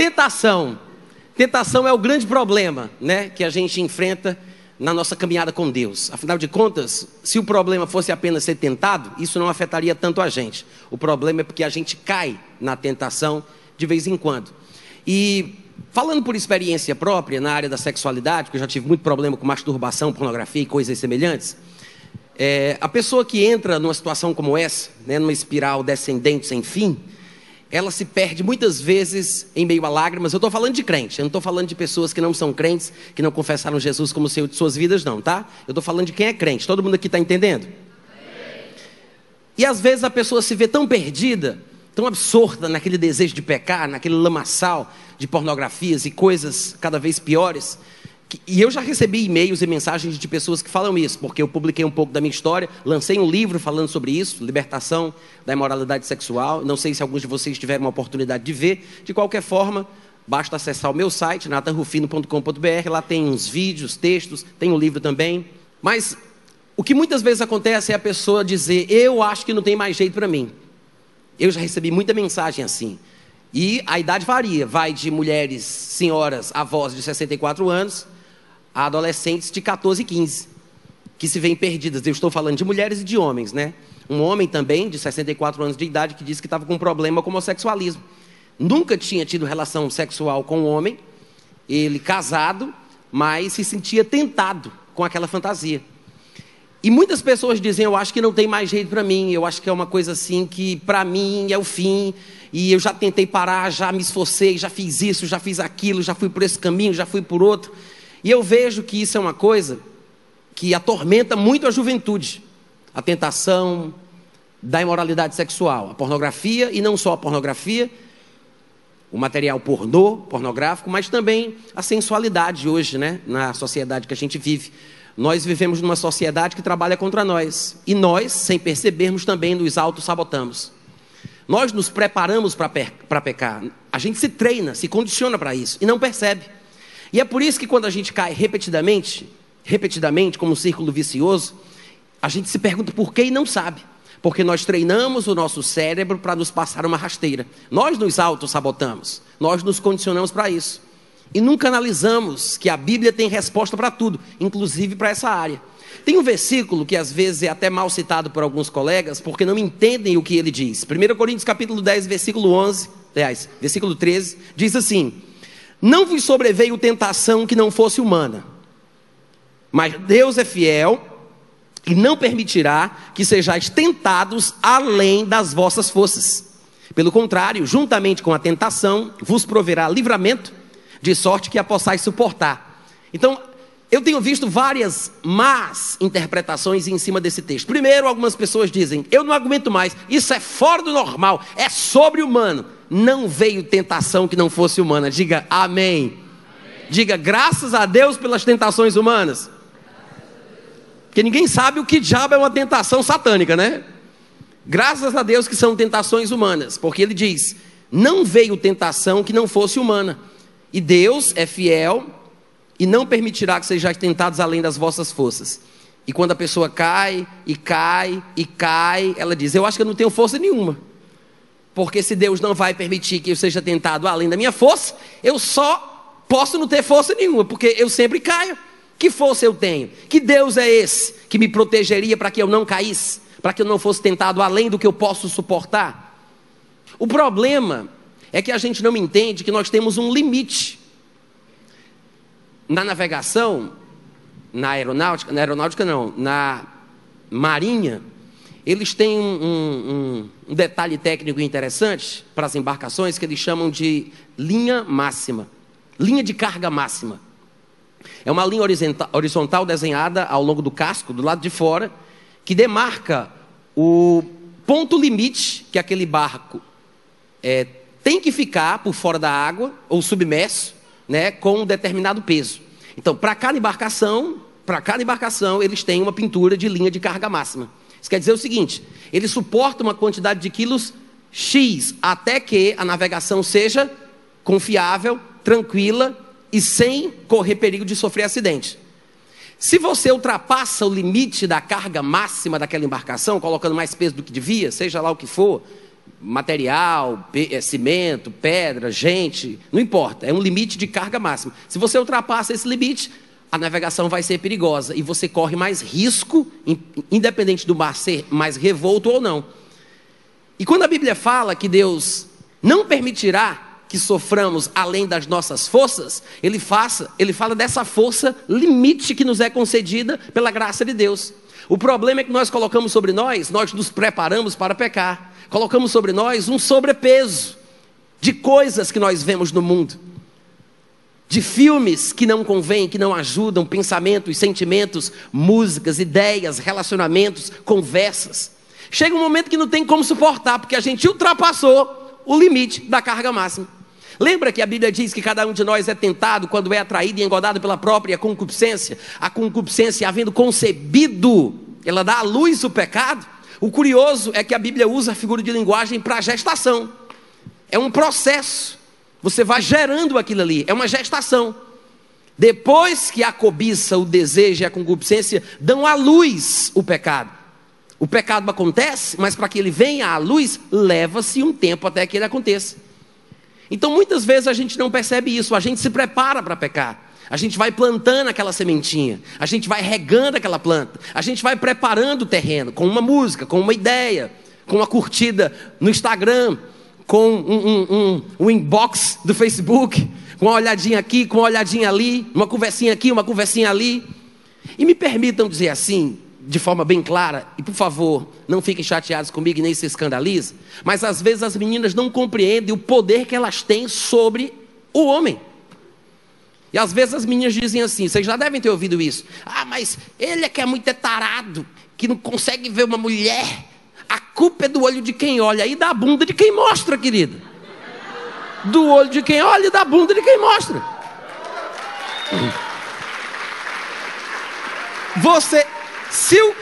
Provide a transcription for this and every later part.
tentação. Tentação é o grande problema, né, que a gente enfrenta na nossa caminhada com Deus. Afinal de contas, se o problema fosse apenas ser tentado, isso não afetaria tanto a gente. O problema é porque a gente cai na tentação de vez em quando. E falando por experiência própria na área da sexualidade, porque eu já tive muito problema com masturbação, pornografia e coisas semelhantes, é, a pessoa que entra numa situação como essa, né, numa espiral descendente sem fim, ela se perde muitas vezes em meio a lágrimas. Eu estou falando de crente, eu não estou falando de pessoas que não são crentes, que não confessaram Jesus como Senhor de suas vidas, não, tá? Eu estou falando de quem é crente. Todo mundo aqui está entendendo? E às vezes a pessoa se vê tão perdida, tão absorta naquele desejo de pecar, naquele lamaçal de pornografias e coisas cada vez piores, e eu já recebi e-mails e mensagens de pessoas que falam isso, porque eu publiquei um pouco da minha história, lancei um livro falando sobre isso, libertação da imoralidade sexual. Não sei se alguns de vocês tiveram uma oportunidade de ver. De qualquer forma, basta acessar o meu site, natanrufino.com.br. Lá tem uns vídeos, textos, tem um livro também. Mas o que muitas vezes acontece é a pessoa dizer: Eu acho que não tem mais jeito para mim. Eu já recebi muita mensagem assim. E a idade varia, vai de mulheres, senhoras, avós de 64 anos a adolescentes de 14 e 15, que se veem perdidas. Eu estou falando de mulheres e de homens, né? Um homem também, de 64 anos de idade, que disse que estava com um problema com homossexualismo. Nunca tinha tido relação sexual com um homem, ele casado, mas se sentia tentado com aquela fantasia. E muitas pessoas dizem: Eu acho que não tem mais jeito para mim, eu acho que é uma coisa assim que para mim é o fim, e eu já tentei parar, já me esforcei, já fiz isso, já fiz aquilo, já fui por esse caminho, já fui por outro. E eu vejo que isso é uma coisa que atormenta muito a juventude. A tentação da imoralidade sexual, a pornografia, e não só a pornografia, o material pornô, pornográfico, mas também a sensualidade hoje, né, na sociedade que a gente vive. Nós vivemos numa sociedade que trabalha contra nós. E nós, sem percebermos, também nos auto-sabotamos. Nós nos preparamos para pecar. A gente se treina, se condiciona para isso e não percebe. E é por isso que quando a gente cai repetidamente, repetidamente, como um círculo vicioso, a gente se pergunta por que e não sabe. Porque nós treinamos o nosso cérebro para nos passar uma rasteira. Nós nos auto-sabotamos. Nós nos condicionamos para isso. E nunca analisamos que a Bíblia tem resposta para tudo, inclusive para essa área. Tem um versículo que às vezes é até mal citado por alguns colegas, porque não entendem o que ele diz. 1 Coríntios capítulo 10, versículo 11, aliás, versículo 13, diz assim: não vos sobreveio tentação que não fosse humana, mas Deus é fiel e não permitirá que sejais tentados além das vossas forças. Pelo contrário, juntamente com a tentação, vos proverá livramento, de sorte que a possais suportar. Então, eu tenho visto várias más interpretações em cima desse texto. Primeiro, algumas pessoas dizem: eu não aguento mais, isso é fora do normal, é sobre-humano não veio tentação que não fosse humana. Diga amém. amém. Diga graças a Deus pelas tentações humanas. Porque ninguém sabe o que diabo é uma tentação satânica, né? Graças a Deus que são tentações humanas, porque ele diz: não veio tentação que não fosse humana. E Deus é fiel e não permitirá que sejais tentados além das vossas forças. E quando a pessoa cai, e cai, e cai, ela diz: Eu acho que eu não tenho força nenhuma. Porque se Deus não vai permitir que eu seja tentado além da minha força, eu só posso não ter força nenhuma, porque eu sempre caio. Que força eu tenho? Que Deus é esse que me protegeria para que eu não caísse, para que eu não fosse tentado além do que eu posso suportar? O problema é que a gente não entende que nós temos um limite. Na navegação, na aeronáutica, na aeronáutica não, na marinha, eles têm um, um, um, detalhe técnico interessante para as embarcações que eles chamam de linha máxima, linha de carga máxima. É uma linha horizontal desenhada ao longo do casco, do lado de fora, que demarca o ponto limite que aquele barco é, tem que ficar por fora da água ou submerso, né, com um determinado peso. Então, para cada embarcação, para cada embarcação, eles têm uma pintura de linha de carga máxima. Isso quer dizer o seguinte: ele suporta uma quantidade de quilos X até que a navegação seja confiável, tranquila e sem correr perigo de sofrer acidente. Se você ultrapassa o limite da carga máxima daquela embarcação, colocando mais peso do que devia, seja lá o que for, material, é, cimento, pedra, gente, não importa, é um limite de carga máxima. Se você ultrapassa esse limite, a navegação vai ser perigosa e você corre mais risco, independente do mar ser mais revolto ou não. E quando a Bíblia fala que Deus não permitirá que soframos além das nossas forças, ele, faça, ele fala dessa força limite que nos é concedida pela graça de Deus. O problema é que nós colocamos sobre nós, nós nos preparamos para pecar, colocamos sobre nós um sobrepeso de coisas que nós vemos no mundo de filmes que não convêm, que não ajudam, pensamentos, sentimentos, músicas, ideias, relacionamentos, conversas. Chega um momento que não tem como suportar, porque a gente ultrapassou o limite da carga máxima. Lembra que a Bíblia diz que cada um de nós é tentado quando é atraído e engodado pela própria concupiscência? A concupiscência, havendo concebido, ela dá à luz o pecado. O curioso é que a Bíblia usa a figura de linguagem para gestação. É um processo. Você vai gerando aquilo ali, é uma gestação. Depois que a cobiça, o desejo e a concupiscência dão à luz o pecado. O pecado acontece, mas para que ele venha à luz, leva-se um tempo até que ele aconteça. Então muitas vezes a gente não percebe isso, a gente se prepara para pecar. A gente vai plantando aquela sementinha, a gente vai regando aquela planta, a gente vai preparando o terreno com uma música, com uma ideia, com uma curtida no Instagram, com um, um, um, um inbox do Facebook, com uma olhadinha aqui, com uma olhadinha ali, uma conversinha aqui, uma conversinha ali. E me permitam dizer assim, de forma bem clara, e por favor, não fiquem chateados comigo e nem se escandalizem, mas às vezes as meninas não compreendem o poder que elas têm sobre o homem. E às vezes as meninas dizem assim, vocês já devem ter ouvido isso. Ah, mas ele é que é muito tarado, que não consegue ver uma mulher culpa é do olho de quem olha e da bunda de quem mostra, querida. Do olho de quem olha e da bunda de quem mostra. Você, se o,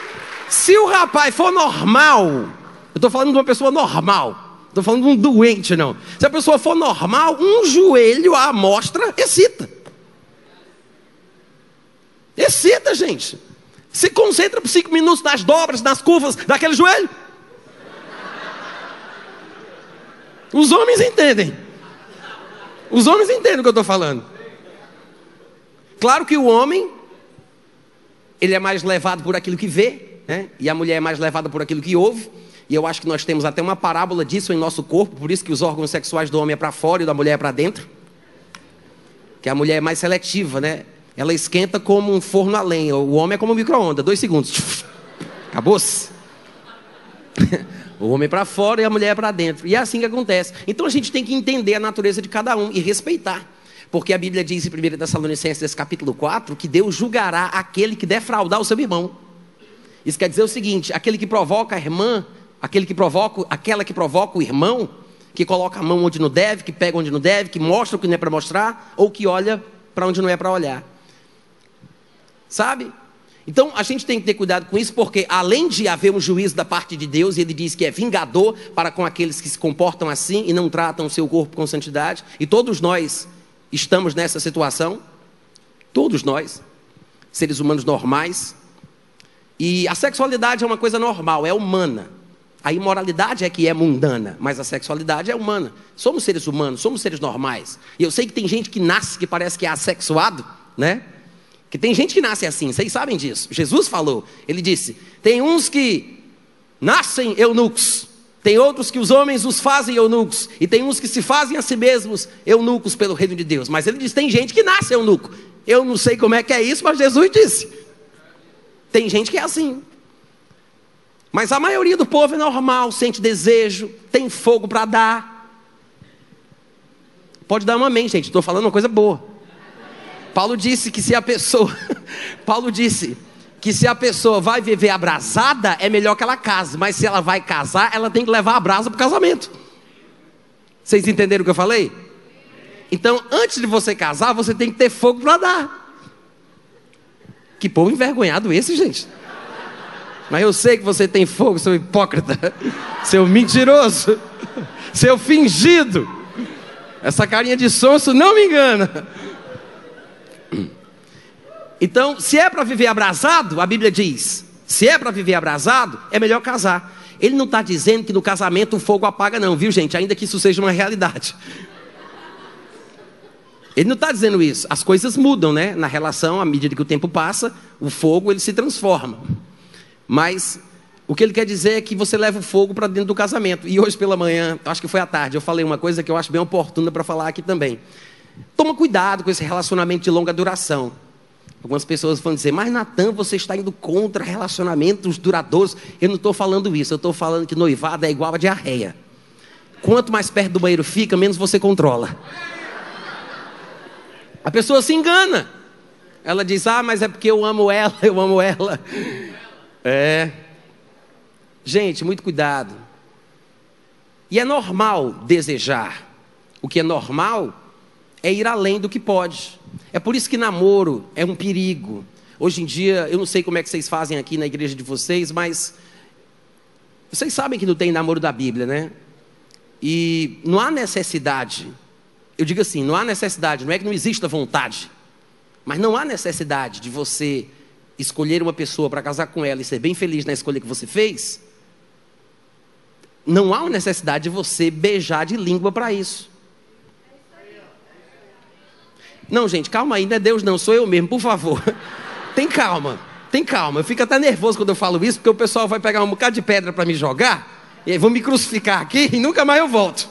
se o rapaz for normal, eu estou falando de uma pessoa normal, estou falando de um doente, não. Se a pessoa for normal, um joelho à amostra excita. Excita, gente. Se concentra por cinco minutos nas dobras, nas curvas daquele joelho. Os homens entendem. Os homens entendem o que eu estou falando. Claro que o homem, ele é mais levado por aquilo que vê, né? e a mulher é mais levada por aquilo que ouve. E eu acho que nós temos até uma parábola disso em nosso corpo, por isso que os órgãos sexuais do homem é para fora e da mulher é para dentro. Que a mulher é mais seletiva, né? Ela esquenta como um forno a lenha, o homem é como um micro-ondas, dois segundos. Acabou-se. O homem para fora e a mulher para dentro. E é assim que acontece. Então a gente tem que entender a natureza de cada um e respeitar. Porque a Bíblia diz em 1 Tessalonicenses capítulo 4 que Deus julgará aquele que defraudar o seu irmão. Isso quer dizer o seguinte: aquele que provoca a irmã, aquele que provoca, aquela que provoca o irmão, que coloca a mão onde não deve, que pega onde não deve, que mostra o que não é para mostrar, ou que olha para onde não é para olhar. Sabe? Então a gente tem que ter cuidado com isso, porque além de haver um juízo da parte de Deus, e ele diz que é vingador para com aqueles que se comportam assim e não tratam o seu corpo com santidade, e todos nós estamos nessa situação, todos nós, seres humanos normais, e a sexualidade é uma coisa normal, é humana. A imoralidade é que é mundana, mas a sexualidade é humana. Somos seres humanos, somos seres normais. E eu sei que tem gente que nasce que parece que é assexuado, né? Que tem gente que nasce assim, vocês sabem disso. Jesus falou, ele disse: tem uns que nascem eunucos, tem outros que os homens os fazem eunucos, e tem uns que se fazem a si mesmos eunucos pelo reino de Deus. Mas ele diz: tem gente que nasce eunuco. Eu não sei como é que é isso, mas Jesus disse. Tem gente que é assim. Mas a maioria do povo é normal, sente desejo, tem fogo para dar. Pode dar uma amém, gente. Estou falando uma coisa boa. Paulo disse que se a pessoa, Paulo disse que se a pessoa vai viver abrasada, é melhor que ela case, mas se ela vai casar, ela tem que levar a brasa para o casamento. Vocês entenderam o que eu falei? Então, antes de você casar, você tem que ter fogo para dar. Que povo envergonhado esse, gente. Mas eu sei que você tem fogo, seu hipócrita, seu mentiroso, seu fingido. Essa carinha de sonso não me engana. Então, se é para viver abrasado, a Bíblia diz: se é para viver abrasado, é melhor casar. Ele não está dizendo que no casamento o fogo apaga, não, viu, gente? Ainda que isso seja uma realidade. Ele não está dizendo isso. As coisas mudam, né? Na relação, à medida que o tempo passa, o fogo ele se transforma. Mas o que ele quer dizer é que você leva o fogo para dentro do casamento. E hoje pela manhã, acho que foi à tarde, eu falei uma coisa que eu acho bem oportuna para falar aqui também. Toma cuidado com esse relacionamento de longa duração. Algumas pessoas vão dizer, mas Natan, você está indo contra relacionamentos duradouros. Eu não estou falando isso, eu estou falando que noivado é igual a diarreia. Quanto mais perto do banheiro fica, menos você controla. A pessoa se engana. Ela diz, ah, mas é porque eu amo ela, eu amo ela. É. Gente, muito cuidado. E é normal desejar. O que é normal é ir além do que pode. É por isso que namoro é um perigo. Hoje em dia, eu não sei como é que vocês fazem aqui na igreja de vocês, mas vocês sabem que não tem namoro da Bíblia, né? E não há necessidade. Eu digo assim, não há necessidade, não é que não exista vontade, mas não há necessidade de você escolher uma pessoa para casar com ela e ser bem feliz na escolha que você fez. Não há necessidade de você beijar de língua para isso. Não, gente, calma aí, não é Deus não, sou eu mesmo, por favor. Tem calma, tem calma. Eu fico até nervoso quando eu falo isso, porque o pessoal vai pegar um bocado de pedra para me jogar, e vão me crucificar aqui e nunca mais eu volto.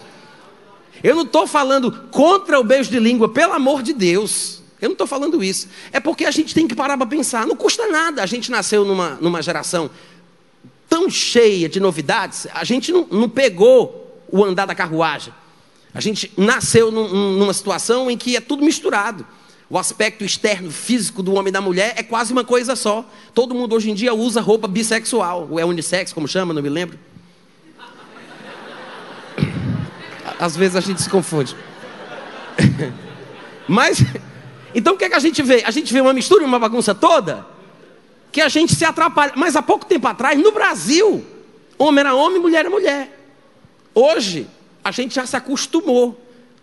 Eu não estou falando contra o beijo de língua, pelo amor de Deus. Eu não estou falando isso. É porque a gente tem que parar para pensar. Não custa nada. A gente nasceu numa, numa geração tão cheia de novidades, a gente não, não pegou o andar da carruagem. A gente nasceu num, numa situação em que é tudo misturado. O aspecto externo, físico do homem e da mulher é quase uma coisa só. Todo mundo hoje em dia usa roupa bissexual, ou é unissex, como chama, não me lembro. Às vezes a gente se confunde. Mas, então o que, é que a gente vê? A gente vê uma mistura, uma bagunça toda, que a gente se atrapalha. Mas há pouco tempo atrás, no Brasil, homem era homem, mulher era mulher. Hoje, a gente já se acostumou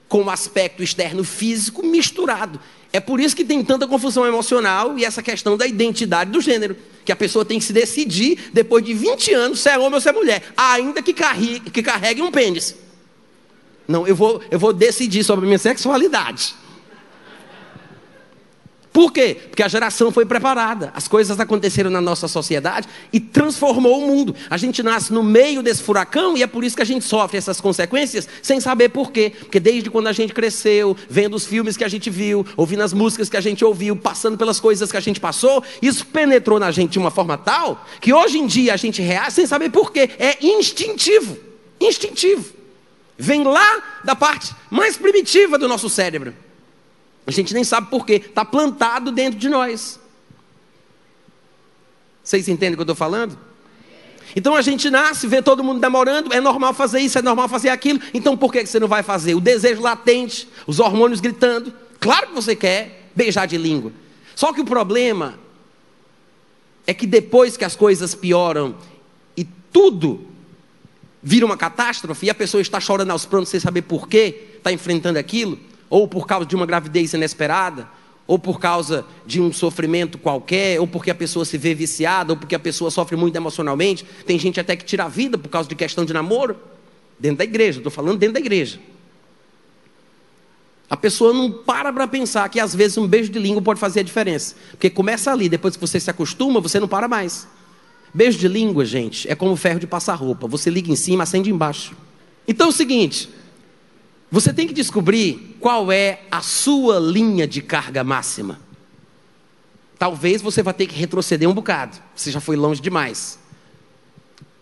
com o aspecto externo físico misturado. É por isso que tem tanta confusão emocional e essa questão da identidade do gênero. Que a pessoa tem que se decidir, depois de 20 anos, se é homem ou se é mulher, ainda que carregue, que carregue um pênis. Não, eu vou, eu vou decidir sobre a minha sexualidade. Por quê? Porque a geração foi preparada. As coisas aconteceram na nossa sociedade e transformou o mundo. A gente nasce no meio desse furacão e é por isso que a gente sofre essas consequências sem saber por quê. Porque desde quando a gente cresceu, vendo os filmes que a gente viu, ouvindo as músicas que a gente ouviu, passando pelas coisas que a gente passou, isso penetrou na gente de uma forma tal que hoje em dia a gente reage sem saber por quê. É instintivo. Instintivo. Vem lá da parte mais primitiva do nosso cérebro. A gente nem sabe por quê. Está plantado dentro de nós. Vocês entendem o que eu estou falando? Então a gente nasce, vê todo mundo namorando, é normal fazer isso, é normal fazer aquilo. Então por que você não vai fazer? O desejo latente, os hormônios gritando. Claro que você quer beijar de língua. Só que o problema é que depois que as coisas pioram e tudo vira uma catástrofe e a pessoa está chorando aos prontos sem saber por quê, está enfrentando aquilo, ou por causa de uma gravidez inesperada, ou por causa de um sofrimento qualquer, ou porque a pessoa se vê viciada, ou porque a pessoa sofre muito emocionalmente. Tem gente até que tira a vida por causa de questão de namoro, dentro da igreja, estou falando dentro da igreja. A pessoa não para para pensar que às vezes um beijo de língua pode fazer a diferença. Porque começa ali, depois que você se acostuma, você não para mais. Beijo de língua, gente, é como ferro de passar roupa. Você liga em cima, acende embaixo. Então é o seguinte, você tem que descobrir qual é a sua linha de carga máxima. Talvez você vá ter que retroceder um bocado, você já foi longe demais.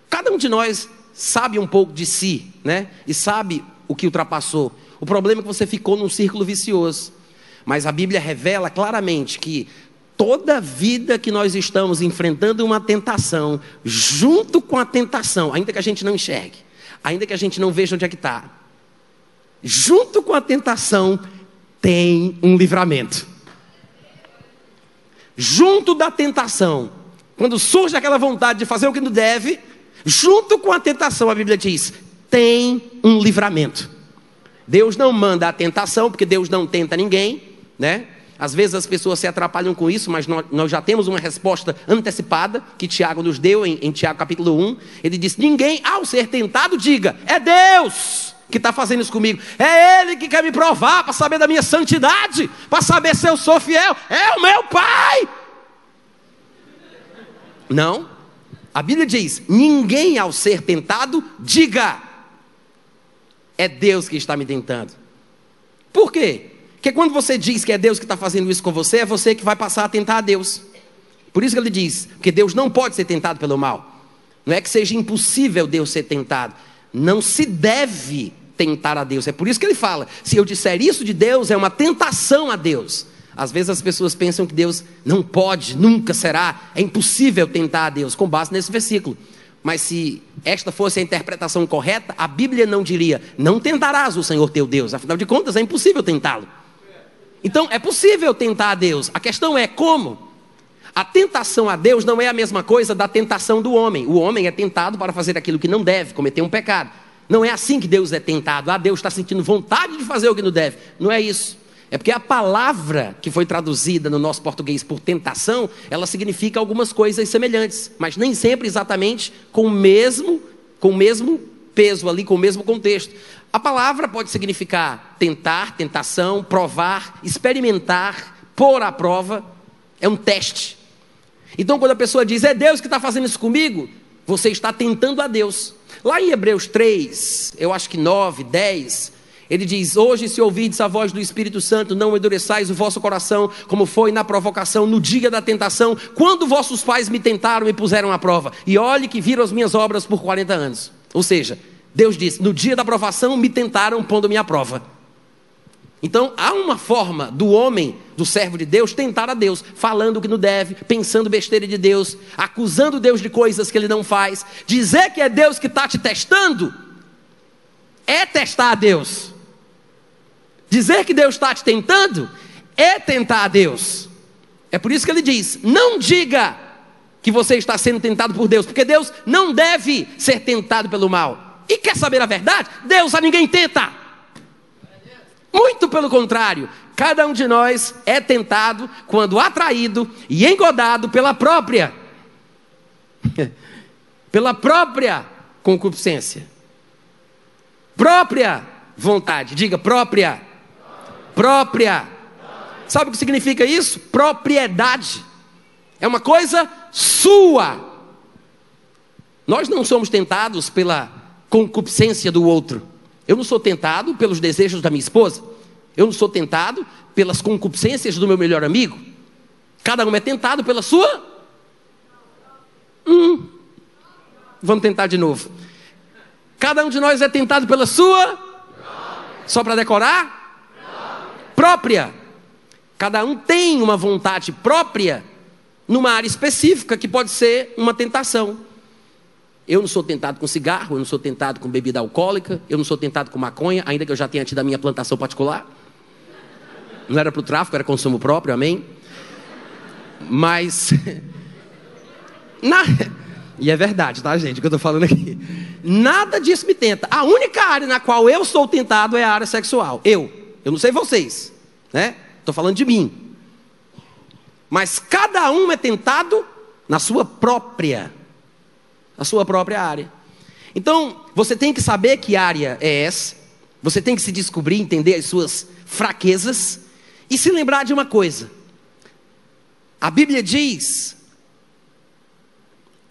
Cada um de nós sabe um pouco de si, né? E sabe o que ultrapassou. O problema é que você ficou num círculo vicioso. Mas a Bíblia revela claramente que toda vida que nós estamos enfrentando uma tentação, junto com a tentação, ainda que a gente não enxergue, ainda que a gente não veja onde é que está, junto com a tentação, tem um livramento. Junto da tentação, quando surge aquela vontade de fazer o que não deve, junto com a tentação, a Bíblia diz: tem um livramento. Deus não manda a tentação, porque Deus não tenta ninguém, né? Às vezes as pessoas se atrapalham com isso, mas nós, já temos uma resposta antecipada que Tiago nos deu em, em Tiago capítulo 1. Ele diz: Ninguém, ao ser tentado, diga, é Deus que está fazendo isso comigo. É Ele que quer me provar para saber da minha santidade, para saber se eu sou fiel. É o meu Pai. Não. A Bíblia diz: ninguém ao ser tentado, diga, é Deus que está me tentando. Por quê? Porque quando você diz que é Deus que está fazendo isso com você, é você que vai passar a tentar a Deus. Por isso que ele diz: que Deus não pode ser tentado pelo mal. Não é que seja impossível Deus ser tentado. Não se deve tentar a Deus. É por isso que ele fala: se eu disser isso de Deus, é uma tentação a Deus. Às vezes as pessoas pensam que Deus não pode, nunca será, é impossível tentar a Deus, com base nesse versículo. Mas se esta fosse a interpretação correta, a Bíblia não diria: não tentarás o Senhor teu Deus, afinal de contas é impossível tentá-lo. Então é possível tentar a Deus, a questão é como. A tentação a Deus não é a mesma coisa da tentação do homem. O homem é tentado para fazer aquilo que não deve, cometer um pecado. Não é assim que Deus é tentado. Ah, Deus está sentindo vontade de fazer o que não deve. Não é isso. É porque a palavra que foi traduzida no nosso português por tentação, ela significa algumas coisas semelhantes, mas nem sempre exatamente com o mesmo, com o mesmo peso ali, com o mesmo contexto. A palavra pode significar tentar, tentação, provar, experimentar, pôr à prova, é um teste. Então, quando a pessoa diz, é Deus que está fazendo isso comigo, você está tentando a Deus. Lá em Hebreus 3, eu acho que 9, 10, ele diz: Hoje, se ouvides a voz do Espírito Santo, não endureçais o vosso coração, como foi na provocação, no dia da tentação, quando vossos pais me tentaram e puseram à prova. E olhe que viram as minhas obras por 40 anos. Ou seja, Deus diz: No dia da provação me tentaram, pondo-me à prova. Então, há uma forma do homem, do servo de Deus, tentar a Deus, falando o que não deve, pensando besteira de Deus, acusando Deus de coisas que ele não faz. Dizer que é Deus que está te testando, é testar a Deus. Dizer que Deus está te tentando é tentar a Deus. É por isso que ele diz: não diga que você está sendo tentado por Deus, porque Deus não deve ser tentado pelo mal. E quer saber a verdade? Deus a ninguém tenta. Muito pelo contrário, cada um de nós é tentado quando atraído e engodado pela própria pela própria concupiscência. Própria vontade, diga própria própria. Sabe o que significa isso? Propriedade. É uma coisa sua. Nós não somos tentados pela concupiscência do outro. Eu não sou tentado pelos desejos da minha esposa. Eu não sou tentado pelas concupiscências do meu melhor amigo. Cada um é tentado pela sua. Hum. Vamos tentar de novo. Cada um de nós é tentado pela sua. Só para decorar? própria. Cada um tem uma vontade própria numa área específica que pode ser uma tentação. Eu não sou tentado com cigarro, eu não sou tentado com bebida alcoólica, eu não sou tentado com maconha, ainda que eu já tenha tido a minha plantação particular. Não era para o tráfico, era consumo próprio, amém? Mas. Na... E é verdade, tá, gente, o que eu estou falando aqui. Nada disso me tenta. A única área na qual eu sou tentado é a área sexual. Eu. Eu não sei vocês né? Estou falando de mim. Mas cada um é tentado na sua própria, na sua própria área. Então, você tem que saber que área é essa. Você tem que se descobrir, entender as suas fraquezas e se lembrar de uma coisa. A Bíblia diz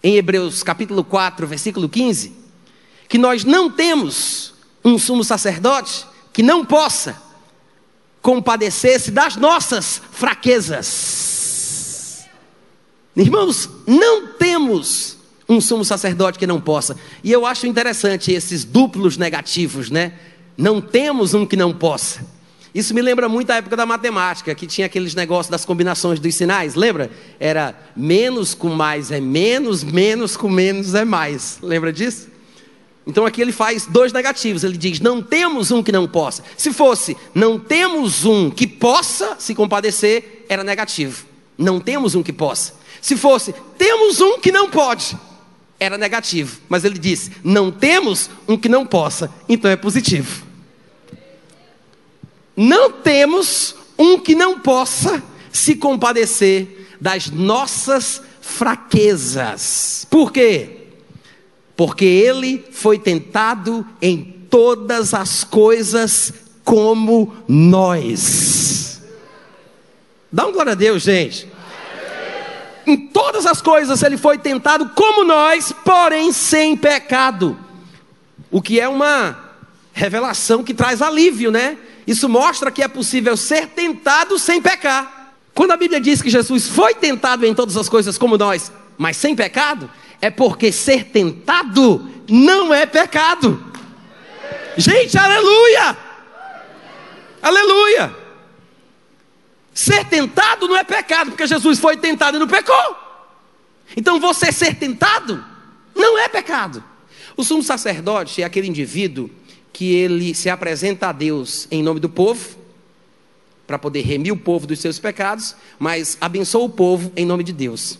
em Hebreus capítulo 4, versículo 15, que nós não temos um sumo sacerdote que não possa compadecesse das nossas fraquezas. Irmãos, não temos um sumo sacerdote que não possa. E eu acho interessante esses duplos negativos, né? Não temos um que não possa. Isso me lembra muito a época da matemática, que tinha aqueles negócios das combinações dos sinais, lembra? Era menos com mais é menos, menos com menos é mais. Lembra disso? Então aqui ele faz dois negativos. Ele diz: não temos um que não possa. Se fosse não temos um que possa se compadecer, era negativo. Não temos um que possa. Se fosse temos um que não pode, era negativo. Mas ele diz: não temos um que não possa, então é positivo. Não temos um que não possa se compadecer das nossas fraquezas. Por quê? Porque ele foi tentado em todas as coisas como nós. Dá um glória a Deus, gente. Em todas as coisas ele foi tentado como nós, porém sem pecado. O que é uma revelação que traz alívio, né? Isso mostra que é possível ser tentado sem pecar. Quando a Bíblia diz que Jesus foi tentado em todas as coisas como nós, mas sem pecado, é porque ser tentado não é pecado. Gente, aleluia! Aleluia! Ser tentado não é pecado, porque Jesus foi tentado e não pecou. Então você ser tentado não é pecado. O sumo sacerdote é aquele indivíduo que ele se apresenta a Deus em nome do povo, para poder remir o povo dos seus pecados, mas abençoa o povo em nome de Deus.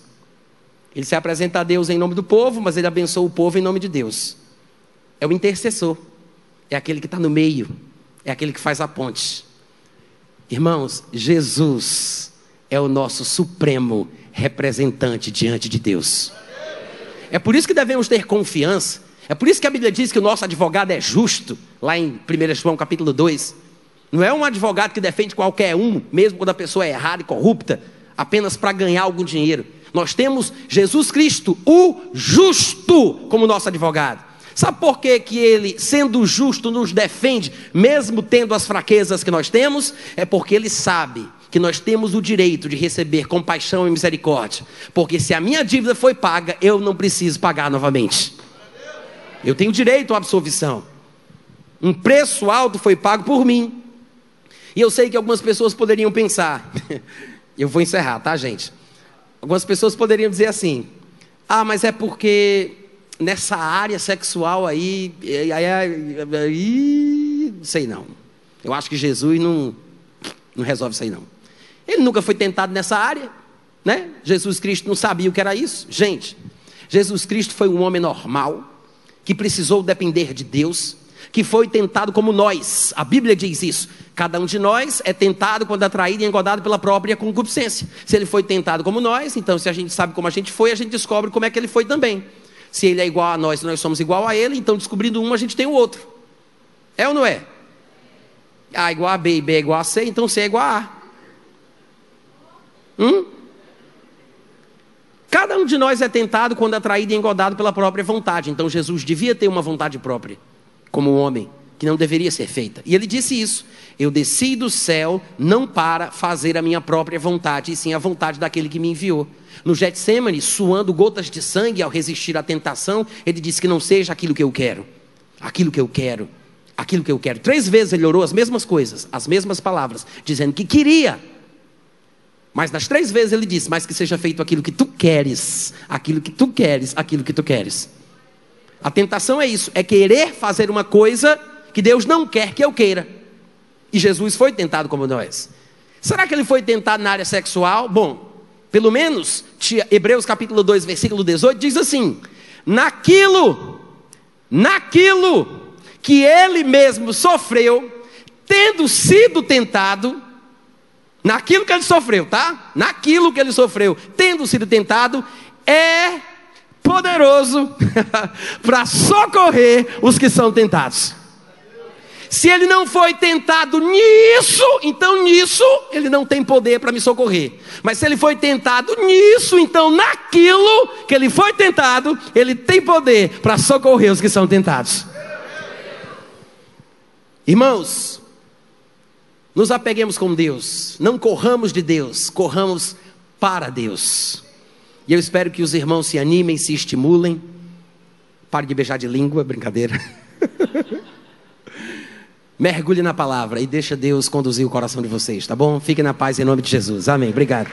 Ele se apresenta a Deus em nome do povo, mas ele abençoa o povo em nome de Deus. É o intercessor, é aquele que está no meio, é aquele que faz a ponte. Irmãos, Jesus é o nosso supremo representante diante de Deus. É por isso que devemos ter confiança é por isso que a Bíblia diz que o nosso advogado é justo, lá em 1 João capítulo 2. Não é um advogado que defende qualquer um, mesmo quando a pessoa é errada e corrupta, apenas para ganhar algum dinheiro. Nós temos Jesus Cristo, o justo, como nosso advogado. Sabe por que, que ele, sendo justo, nos defende, mesmo tendo as fraquezas que nós temos? É porque ele sabe que nós temos o direito de receber compaixão e misericórdia. Porque se a minha dívida foi paga, eu não preciso pagar novamente. Eu tenho direito à absolvição. Um preço alto foi pago por mim. E eu sei que algumas pessoas poderiam pensar, eu vou encerrar, tá, gente? Algumas pessoas poderiam dizer assim: ah, mas é porque nessa área sexual aí, aí, aí, aí sei não. Eu acho que Jesus não, não resolve isso aí não. Ele nunca foi tentado nessa área, né? Jesus Cristo não sabia o que era isso. Gente, Jesus Cristo foi um homem normal que precisou depender de Deus, que foi tentado como nós. A Bíblia diz isso. Cada um de nós é tentado quando atraído e engodado pela própria concupiscência. Se ele foi tentado como nós, então se a gente sabe como a gente foi, a gente descobre como é que ele foi também. Se ele é igual a nós, nós somos igual a ele, então descobrindo um, a gente tem o outro. É ou não é? A igual a B e B é igual a C, então C é igual a A. Hum? Cada um de nós é tentado quando atraído e engodado pela própria vontade. Então Jesus devia ter uma vontade própria, como homem, que não deveria ser feita. E ele disse isso: Eu desci do céu não para fazer a minha própria vontade, e sim a vontade daquele que me enviou. No Getsemane, suando gotas de sangue ao resistir à tentação, ele disse que não seja aquilo que eu quero, aquilo que eu quero, aquilo que eu quero. Três vezes ele orou as mesmas coisas, as mesmas palavras, dizendo que queria mas nas três vezes ele disse: Mas que seja feito aquilo que tu queres, aquilo que tu queres, aquilo que tu queres. A tentação é isso: é querer fazer uma coisa que Deus não quer que eu queira. E Jesus foi tentado como nós. Será que ele foi tentado na área sexual? Bom, pelo menos, Hebreus capítulo 2, versículo 18 diz assim: Naquilo, naquilo que ele mesmo sofreu, tendo sido tentado, naquilo que ele sofreu, tá? Naquilo que ele sofreu, tendo sido tentado, é poderoso para socorrer os que são tentados. Se ele não foi tentado nisso, então nisso ele não tem poder para me socorrer. Mas se ele foi tentado nisso, então naquilo que ele foi tentado, ele tem poder para socorrer os que são tentados. Irmãos, nos apeguemos com Deus, não corramos de Deus, corramos para Deus. E eu espero que os irmãos se animem, se estimulem. Pare de beijar de língua, brincadeira. Mergulhe na palavra e deixa Deus conduzir o coração de vocês, tá bom? Fiquem na paz em nome de Jesus. Amém. Obrigado.